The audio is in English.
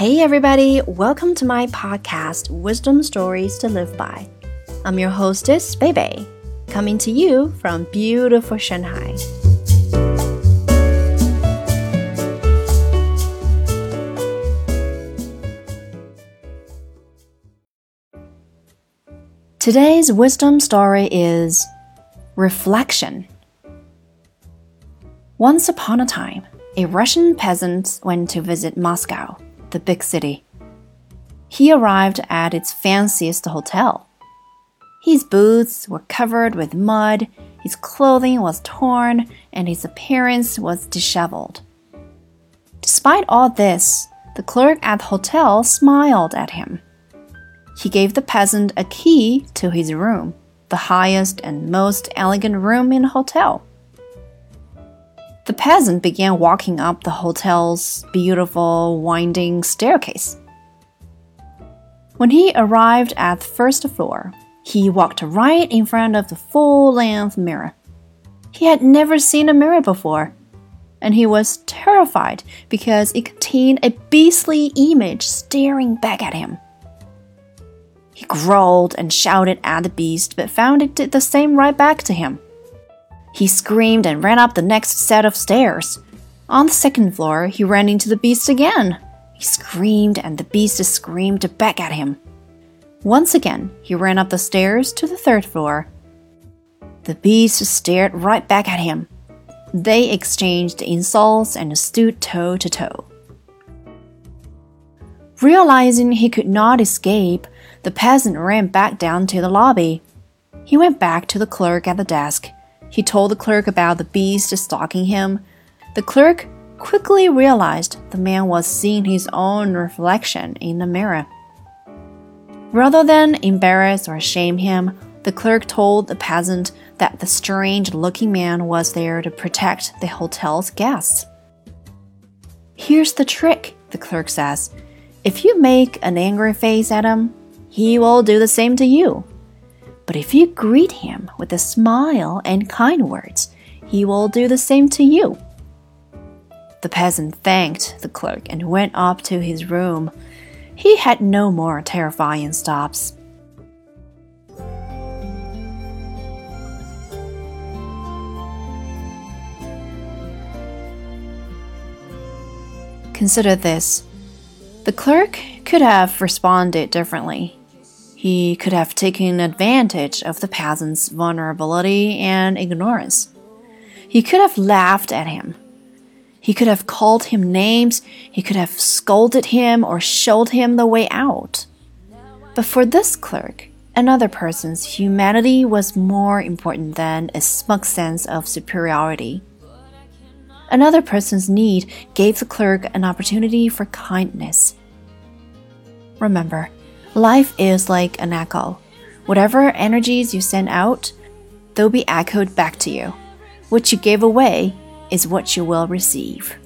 Hey, everybody, welcome to my podcast, Wisdom Stories to Live By. I'm your hostess, Bebe, coming to you from beautiful Shanghai. Today's wisdom story is Reflection. Once upon a time, a Russian peasant went to visit Moscow the big city. He arrived at its fanciest hotel. His boots were covered with mud, his clothing was torn, and his appearance was disheveled. Despite all this, the clerk at the hotel smiled at him. He gave the peasant a key to his room, the highest and most elegant room in the hotel. The peasant began walking up the hotel's beautiful, winding staircase. When he arrived at the first floor, he walked right in front of the full length mirror. He had never seen a mirror before, and he was terrified because it contained a beastly image staring back at him. He growled and shouted at the beast, but found it did the same right back to him. He screamed and ran up the next set of stairs. On the second floor, he ran into the beast again. He screamed, and the beast screamed back at him. Once again, he ran up the stairs to the third floor. The beast stared right back at him. They exchanged insults and stood toe to toe. Realizing he could not escape, the peasant ran back down to the lobby. He went back to the clerk at the desk. He told the clerk about the beast stalking him. The clerk quickly realized the man was seeing his own reflection in the mirror. Rather than embarrass or shame him, the clerk told the peasant that the strange looking man was there to protect the hotel's guests. Here's the trick, the clerk says. If you make an angry face at him, he will do the same to you. But if you greet him with a smile and kind words, he will do the same to you. The peasant thanked the clerk and went up to his room. He had no more terrifying stops. Consider this. The clerk could have responded differently. He could have taken advantage of the peasant's vulnerability and ignorance. He could have laughed at him. He could have called him names. He could have scolded him or showed him the way out. But for this clerk, another person's humanity was more important than a smug sense of superiority. Another person's need gave the clerk an opportunity for kindness. Remember, Life is like an echo. Whatever energies you send out, they'll be echoed back to you. What you gave away is what you will receive.